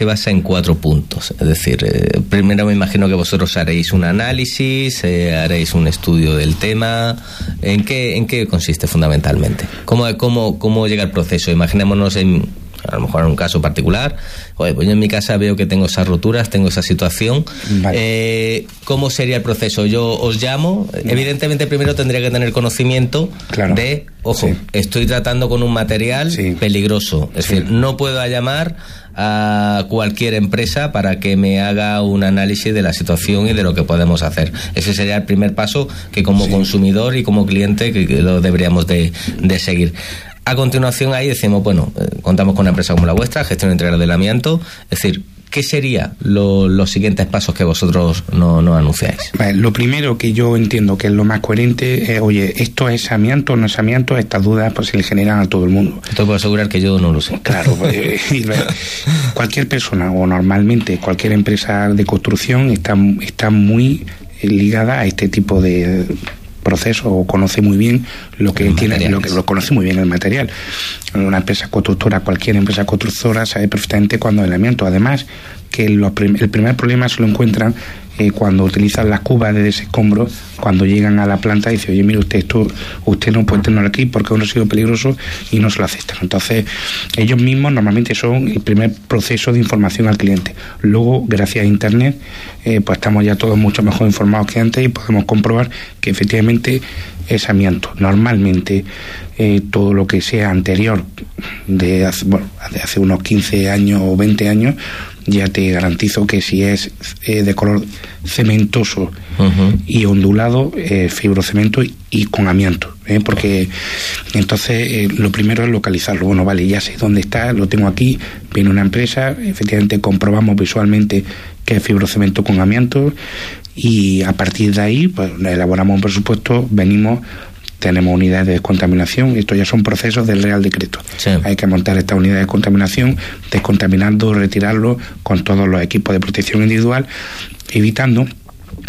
se basa en cuatro puntos. Es decir, eh, primero me imagino que vosotros haréis un análisis, eh, haréis un estudio del tema. ¿En qué, en qué consiste fundamentalmente? ¿Cómo, cómo, cómo llega el proceso? Imaginémonos en, a lo mejor en un caso particular, pues yo en mi casa veo que tengo esas roturas, tengo esa situación. Eh, ¿Cómo sería el proceso? Yo os llamo, evidentemente primero tendría que tener conocimiento de, ojo, estoy tratando con un material peligroso, es decir, no puedo llamar a cualquier empresa para que me haga un análisis de la situación y de lo que podemos hacer. Ese sería el primer paso que como consumidor y como cliente que, lo deberíamos de, de seguir. A continuación ahí decimos, bueno, eh, contamos con una empresa como la vuestra, gestión integral del amianto, es decir, ¿qué serían los siguientes pasos que vosotros no, no anunciáis? lo primero que yo entiendo que es lo más coherente es, oye, ¿esto es amianto o no es amianto? Estas dudas pues se le generan a todo el mundo. Te puedo asegurar que yo no lo sé. Claro, pues, cualquier persona o normalmente cualquier empresa de construcción está, está muy ligada a este tipo de proceso o conoce muy bien lo que tiene, lo que lo conoce muy bien el material. Una empresa constructora, cualquier empresa constructora sabe perfectamente cuándo el amianto. Además, que el primer problema se lo encuentran cuando utilizan las cubas de desescombro, cuando llegan a la planta, dice, oye, mire usted, esto, usted no puede tenerlo aquí porque es un residuo peligroso y no se lo aceptan. Entonces, ellos mismos normalmente son el primer proceso de información al cliente. Luego, gracias a Internet, eh, pues estamos ya todos mucho mejor informados que antes y podemos comprobar que efectivamente es amianto. Normalmente, eh, todo lo que sea anterior de hace, bueno, de hace unos 15 años o 20 años, ya te garantizo que si es eh, de color cementoso y ondulado, eh, fibrocemento y, con amianto, ¿eh? porque entonces lo primero es localizarlo. Bueno, vale, ya sé dónde está, lo tengo aquí, viene una empresa, efectivamente comprobamos visualmente que es fibrocemento con amianto y a partir de ahí pues, elaboramos un presupuesto, venimos tenemos unidades de descontaminación, esto ya son procesos del Real Decreto. Hay que montar esta unidad de descontaminación, descontaminando, retirarlo con todos los equipos de protección individual, evitando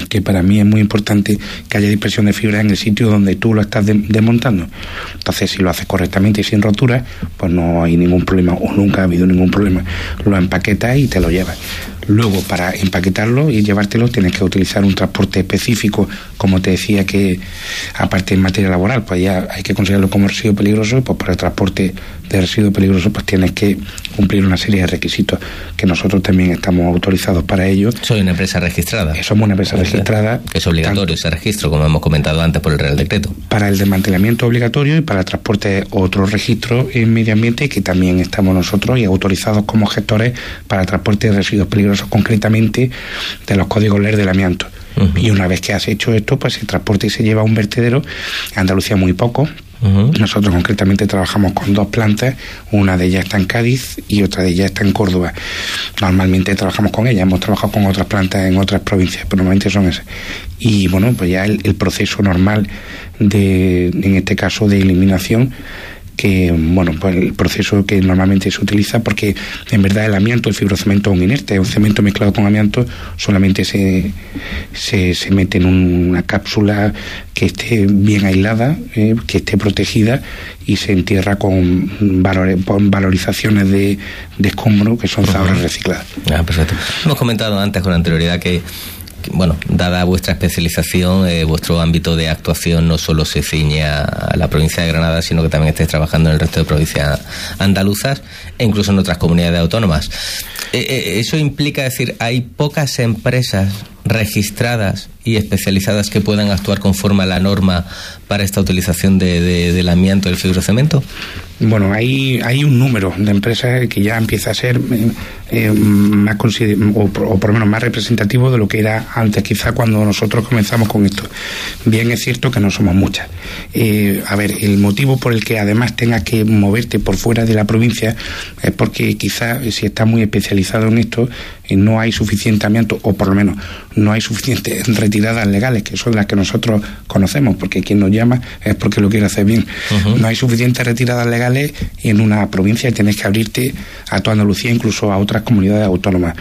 que para mí es muy importante que haya dispersión de fibra en el sitio donde tú lo estás desmontando. Entonces, si lo haces correctamente y sin rotura, pues no hay ningún problema o nunca ha habido ningún problema. Lo empaquetas y te lo llevas. Luego, para empaquetarlo y llevártelo, tienes que utilizar un transporte específico, como te decía que, aparte en materia laboral, pues ya hay que considerarlo como residuo peligroso, y pues para el transporte de residuo peligroso, pues tienes que cumplir una serie de requisitos que nosotros también estamos autorizados para ello. Soy una empresa registrada. Eh, somos una empresa registrada. Es obligatorio ese registro, como hemos comentado antes por el Real Decreto. Para el desmantelamiento obligatorio y para el transporte otro registro en medio ambiente que también estamos nosotros y autorizados como gestores para el transporte de residuos peligrosos, concretamente de los códigos LER del amianto. Y una vez que has hecho esto, pues el transporte se lleva a un vertedero, Andalucía muy poco, nosotros concretamente trabajamos con dos plantas, una de ellas está en Cádiz y otra de ellas está en Córdoba. Normalmente trabajamos con ellas, hemos trabajado con otras plantas en otras provincias, pero normalmente son esas. Y bueno, pues ya el, el proceso normal de, en este caso, de eliminación que bueno pues el proceso que normalmente se utiliza porque en verdad el amianto el fibrocemento es un inerte un cemento mezclado con amianto solamente se, se, se mete en una cápsula que esté bien aislada eh, que esté protegida y se entierra con, valorizaciones de, de escombro que son zabras recicladas. Ah, perfecto. Hemos comentado antes con anterioridad que bueno, dada vuestra especialización, eh, vuestro ámbito de actuación no solo se ciñe a la provincia de Granada, sino que también estáis trabajando en el resto de provincias andaluzas e incluso en otras comunidades autónomas. Eh, eh, eso implica decir, hay pocas empresas registradas y especializadas que puedan actuar conforme a la norma para esta utilización de, del amianto del fibrocemento? Bueno, hay, hay un número de empresas que ya empieza a ser eh, eh, más o, por lo menos más representativo de lo que era antes, quizá cuando nosotros comenzamos con esto. Bien es cierto que no somos muchas. Eh, a ver, el motivo por el que además tengas que moverte por fuera de la provincia es porque quizá si estás muy especializado en esto, no hay suficiente amianto, o por lo menos no hay suficientes retiradas legales, que son las que nosotros conocemos, porque quien nos llama es porque lo quiere hacer bien. No hay suficientes retiradas legales en una provincia y tienes que abrirte a toda Andalucía, incluso a otras comunidades autónomas.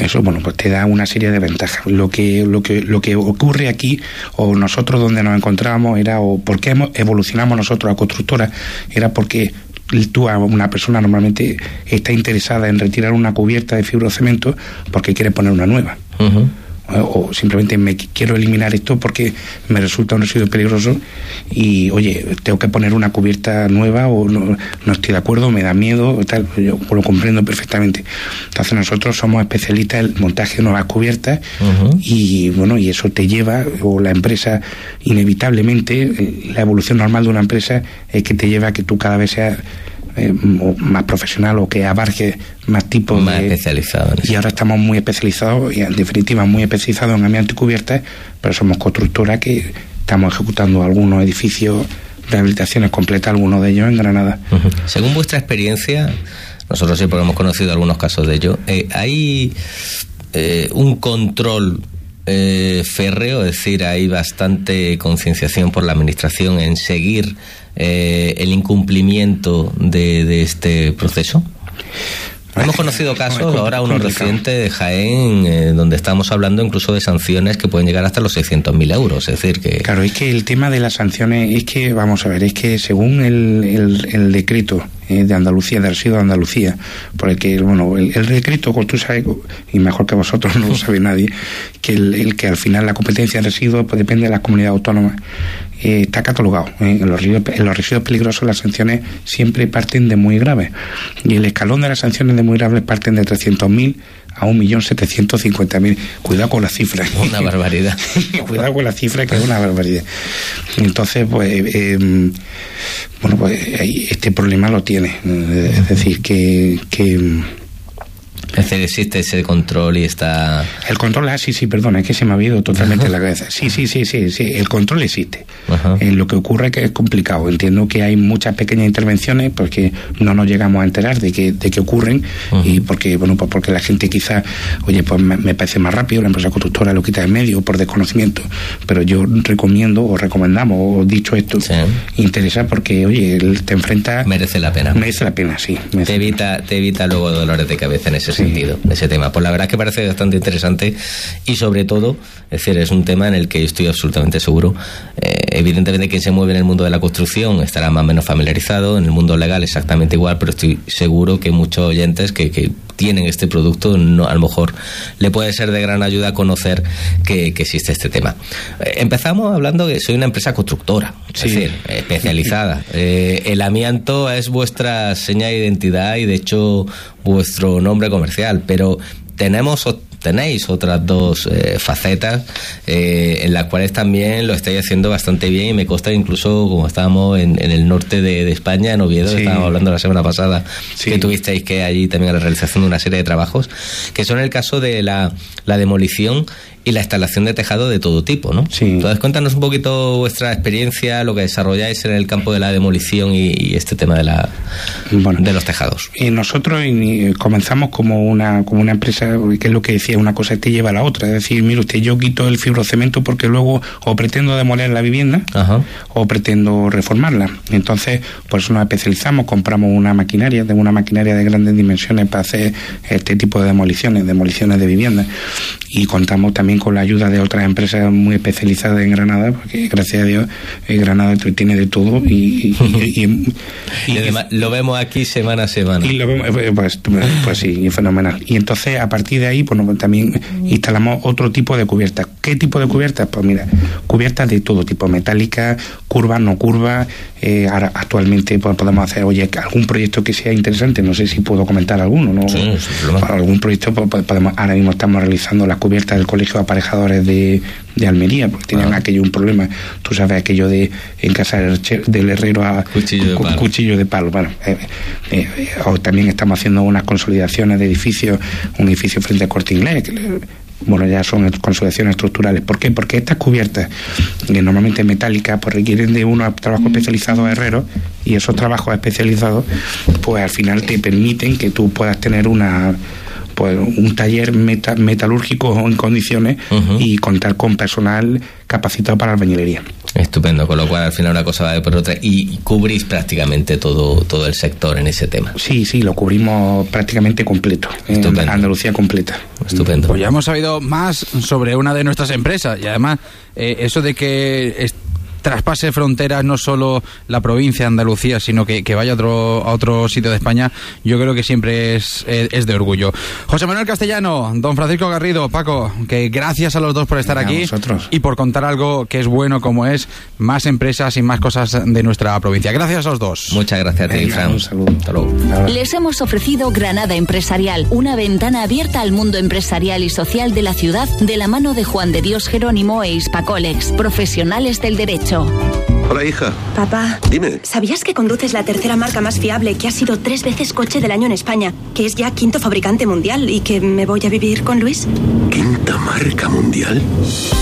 Eso, bueno, pues te da una serie de ventajas. Lo que, lo que, lo que ocurre aquí, o nosotros donde nos encontrábamos, era, o por qué evolucionamos nosotros a constructora, era porque tú a una persona normalmente está interesada en retirar una cubierta de fibrocemento porque quiere poner una nueva o simplemente me quiero eliminar esto porque me resulta un residuo peligroso y oye, tengo que poner una cubierta nueva o no, estoy de acuerdo, me da miedo, tal, yo lo comprendo perfectamente. Entonces nosotros somos especialistas en el montaje de nuevas cubiertas y bueno, y eso te lleva, o la empresa inevitablemente, eh, la evolución normal de una empresa es que te lleva a que tú cada vez seas eh, más profesional o que abarque más tipos más especializado y ahora estamos muy especializados y en definitiva muy especializados en amianto y cubiertas pero somos constructora que estamos ejecutando algunos edificios rehabilitaciones completas algunos de ellos en Granada. Según vuestra experiencia nosotros siempre hemos conocido algunos casos de ello eh, hay eh, un control férreo, es decir, hay bastante concienciación por la Administración en seguir eh, el incumplimiento de, de este proceso. Hemos conocido casos, ahora uno reciente de Jaén, eh, donde estamos hablando incluso de sanciones que pueden llegar hasta los 600.000 euros. Es decir, que. Claro, es que el tema de las sanciones, es que, vamos a ver, es que según el, el, decreto eh, de Andalucía, de residuos de Andalucía, por el que, bueno, el, decreto, como tú sabes, y mejor que vosotros no lo sabe nadie, que el, que al final la competencia de residuos pues, depende de las comunidades autónomas. Eh, está catalogado. ¿eh? En, los residuos, en, los residuos, peligrosos las sanciones siempre parten de muy graves. Y el escalón de las sanciones de muy graves parten de 300.000 a 1.750.000. Cuidado con la cifra. Una barbaridad. Cuidado con la cifra, que es una barbaridad. Entonces, pues, eh, bueno, pues este problema lo tiene. Es decir, que, que es decir, existe ese control y está... El control, ah, sí, sí, perdona, es que se me ha habido totalmente la cabeza. Sí, sí, sí, sí, sí, el control existe. Eh, lo que ocurre es que es complicado. Entiendo que hay muchas pequeñas intervenciones porque no nos llegamos a enterar de que, de que ocurren y porque, bueno, pues porque la gente quizá, oye, pues me, parece más rápido, la empresa constructora lo quita de medio por desconocimiento, pero yo recomiendo o recomendamos, o dicho esto, interesa porque, oye, te enfrenta... Merece la pena. Merece la pena, sí. Te evita, te evita luego dolores de cabeza en ese sentido, ese tema. Pues la verdad es que parece bastante interesante y sobre todo, es decir, es un tema en el que estoy absolutamente seguro. Eh, evidentemente quien se mueve en el mundo de la construcción estará más o menos familiarizado, en el mundo legal exactamente igual, pero estoy seguro que muchos oyentes que, que tienen este producto, no, a lo mejor le puede ser de gran ayuda conocer que, existe este tema. Eh, empezamos hablando que soy una empresa constructora, es decir, especializada. Eh, el amianto es vuestra seña de identidad y de hecho vuestro nombre comercial, pero tenemos tenéis otras dos eh, facetas eh, en las cuales también lo estáis haciendo bastante bien y me consta incluso como estábamos en, el norte de, España, en Oviedo, estábamos hablando la semana pasada, que tuvisteis que allí también a la realización de una serie de trabajos, que son el caso de la, la demolición y la instalación de tejado de todo tipo, ¿no? Sí. Entonces, cuéntanos un poquito vuestra experiencia, lo que desarrolláis en el campo de la demolición y, este tema de la de los tejados. Y nosotros comenzamos como una como una empresa, que es lo que decía, una cosa te lleva a la otra, es decir, mire usted, yo quito el fibrocemento porque luego o pretendo demoler la vivienda o pretendo reformarla. Entonces, por eso nos especializamos, compramos una maquinaria, de una maquinaria de grandes dimensiones para hacer este tipo de demoliciones, demoliciones de viviendas y contamos también con la ayuda de otras empresas muy especializadas en Granada, porque gracias a Dios eh, Granada tiene de todo y, además lo vemos aquí semana a semana. Y lo vemos, eh, pues, pues sí, fenomenal. Y entonces a partir de ahí pues, también instalamos otro tipo de cubiertas. ¿Qué tipo de cubiertas? Pues mira, cubiertas de todo tipo, metálicas, curvas, no curvas, eh, actualmente pues, podemos hacer, oye, algún proyecto que sea interesante, no sé si puedo comentar alguno, ¿no? Sí, algún proyecto, pues, podemos, ahora mismo estamos realizando las cubiertas del Colegio de Aparejadores de, de Almería, porque tenían ah. aquello un problema, tú sabes, aquello de en casa del, herrero a cuchillo de palo. Bueno, eh, eh, también estamos haciendo unas consolidaciones de edificios, un edificio frente a Corte Inglés, que bueno, ya son consolidaciones estructurales. ¿Por qué? Porque estas cubiertas, que normalmente metálicas, pues requieren de unos trabajos especializados herreros y esos trabajos especializados, pues al final te permiten que tú puedas tener una pues un taller metalúrgico en condiciones y contar con personal capacitado para la albañilería. Estupendo, con lo cual al final una cosa va de por otra y cubrís prácticamente todo, todo el sector en ese tema. Sí, sí, lo cubrimos prácticamente completo, Estupendo. en Andalucía completa. Estupendo. Pues ya hemos sabido más sobre una de nuestras empresas y además eh, eso de que traspase fronteras no solo la provincia de Andalucía, sino que, vaya a otro, a otro sitio de España, yo creo que siempre es, es, de orgullo. José Manuel Castellano, don Francisco Garrido, Paco, que gracias a los dos por estar aquí y por contar algo que es bueno como es más empresas y más cosas de nuestra provincia. Gracias a los dos. Muchas gracias a ti, Fran. Un saludo. Les hemos ofrecido Granada Empresarial, una ventana abierta al mundo empresarial y social de la ciudad de la mano de Juan de Dios Jerónimo e Hispacolex, profesionales del derecho. Hola, hija. Papá. Dime. ¿Sabías que conduces la tercera marca más fiable, que ha sido tres veces coche del año en España, que es ya quinto fabricante mundial y que me voy a vivir con Luis? ¿Quinta marca mundial?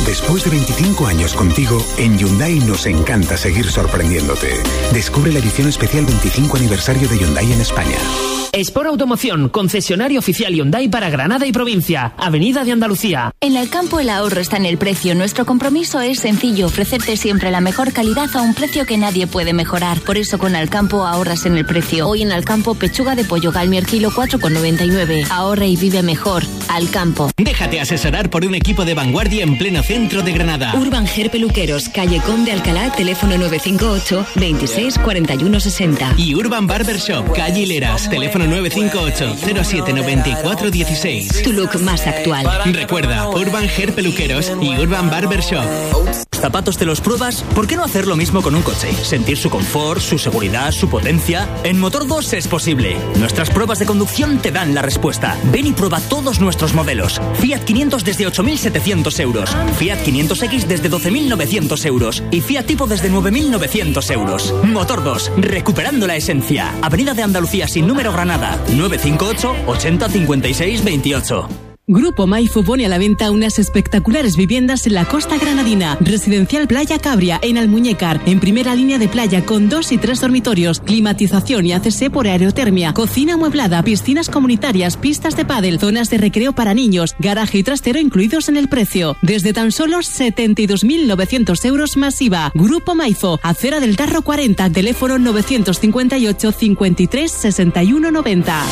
Después de 25 años contigo, en Hyundai nos encanta seguir sorprendiéndote. Descubre la edición especial 25 aniversario de Hyundai en España. Sport Automoción, concesionario oficial Hyundai para Granada y provincia, Avenida de Andalucía. En el campo el ahorro está en el precio. Nuestro compromiso es sencillo, ofrecerte siempre la mejor calidad a un precio que nadie puede mejorar. Por eso con Alcampo ahorras en el precio. Hoy en Alcampo pechuga de pollo galmier kilo 4,99. Ahorra y vive mejor. Alcampo. Déjate asesorar por un equipo de vanguardia en pleno centro de Granada. Urban Ger Peluqueros, calle Conde Alcalá, teléfono 958 26 41 60. Y Urban Barber Shop, calle Hileras, teléfono 958 0794 16. Tu look más actual. Recuerda, Urban Hair Peluqueros y Urban Barber Shop. ¿Zapatos te los pruebas? ¿Por qué no hacer lo mismo con un coche? Sentir su confort, su seguridad, su potencia. En Motor 2 es posible. Nuestras pruebas de conducción te dan la respuesta. Ven y prueba todos nuestros modelos. Fiat 500 desde 8.700 euros. Fiat 500X desde 12.900 euros. Y Fiat Tipo desde 9.900 euros. Motor 2, recuperando la esencia. Avenida de Andalucía sin número Granada 958 80 56 28. Grupo Maifu pone a la venta unas espectaculares viviendas en la costa granadina. Residencial Playa Cabria, en Almuñécar, en primera línea de playa con dos y tres dormitorios, climatización y ACC por aerotermia, cocina amueblada, piscinas comunitarias, pistas de pádel, zonas de recreo para niños, garaje y trastero incluidos en el precio. Desde tan solo 72.900 euros masiva. Grupo Maifo, acera del Tarro 40, teléfono 958 53 61 90.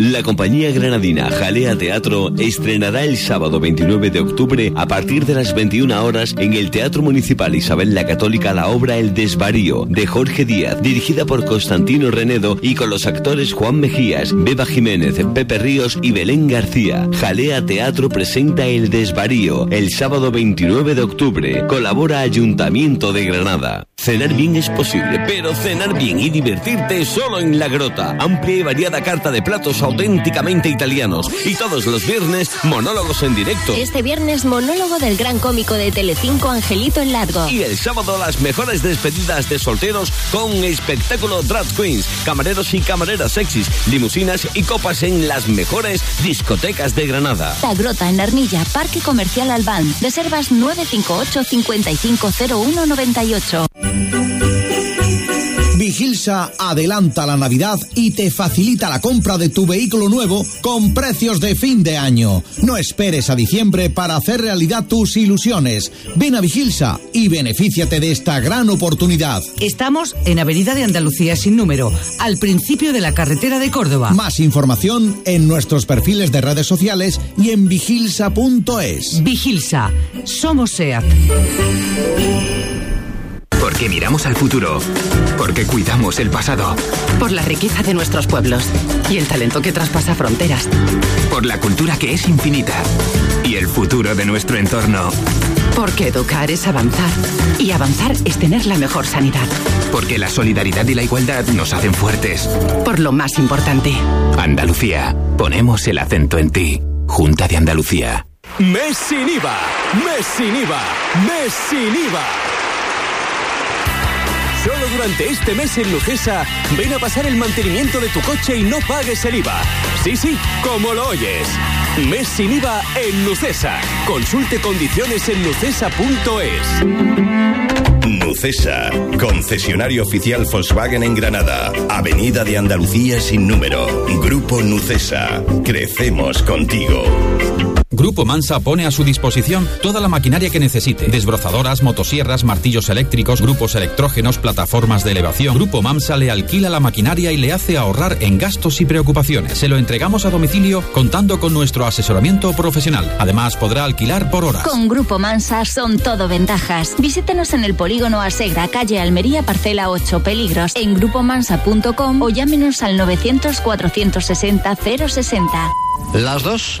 La compañía granadina Jalea Teatro estrenará el sábado 29 de octubre a partir de las 21 horas en el Teatro Municipal Isabel la Católica la obra El Desvarío de Jorge Díaz, dirigida por Constantino Renedo y con los actores Juan Mejías, Beba Jiménez, Pepe Ríos y Belén García. Jalea Teatro presenta El Desvarío el sábado 29 de octubre. Colabora Ayuntamiento de Granada. Cenar bien es posible, pero cenar bien y divertirte solo en La Grota. Amplia y variada carta de platos auténticamente italianos y todos los viernes monólogos en directo. Este viernes, monólogo del gran cómico de Telecinco, Angelito el Largo. Y el sábado, las mejores despedidas de solteros con espectáculo Drag Queens, camareros y camareras sexys, limusinas y copas en las mejores discotecas de Granada. La Grota en Armilla, Parque Comercial Albán. Reservas 958 550198. Vigilsa adelanta la Navidad y te facilita la compra de tu vehículo nuevo con precios de fin de año. No esperes a diciembre para hacer realidad tus ilusiones. Ven a Vigilsa y benefíciate de esta gran oportunidad. Estamos en Avenida de Andalucía sin número, al principio de la carretera de Córdoba. Más información en nuestros perfiles de redes sociales y en vigilsa.es. Vigilsa, somos SEAT. Porque miramos al futuro. Porque cuidamos el pasado. Por la riqueza de nuestros pueblos y el talento que traspasa fronteras. Por la cultura que es infinita. Y el futuro de nuestro entorno Porque educar es avanzar. Y avanzar es tener la mejor sanidad. Porque la solidaridad y la igualdad nos hacen fuertes. Por lo más importante. Andalucía. Ponemos el acento en ti. Junta de Andalucía. Mes sin IVA. Mes sin IVA. Mes sin IVA. Solo durante este mes en Lucesa, ven a pasar el mantenimiento de tu coche y no pagues el IVA. Sí, sí, como lo oyes. Mes sin IVA en Lucesa. Consulte condiciones en lucesa.es. Nucesa, concesionario oficial Volkswagen en Granada, Avenida de Andalucía sin número, Grupo Nucesa, crecemos contigo. Grupo Mansa pone a su disposición toda la maquinaria que necesite. Desbrozadoras, motosierras, martillos eléctricos, grupos electrógenos, plataformas de elevación. Grupo Mansa le alquila la maquinaria y le hace ahorrar en gastos y preocupaciones. Se lo entregamos a domicilio contando con nuestro asesoramiento profesional. Además podrá alquilar por hora. Con Grupo Mansa son todo ventajas. Visítenos en el polígono Asegra, calle Almería, parcela 8, Peligros, en grupomansa.com o llámenos al 900 460 060. Las dos.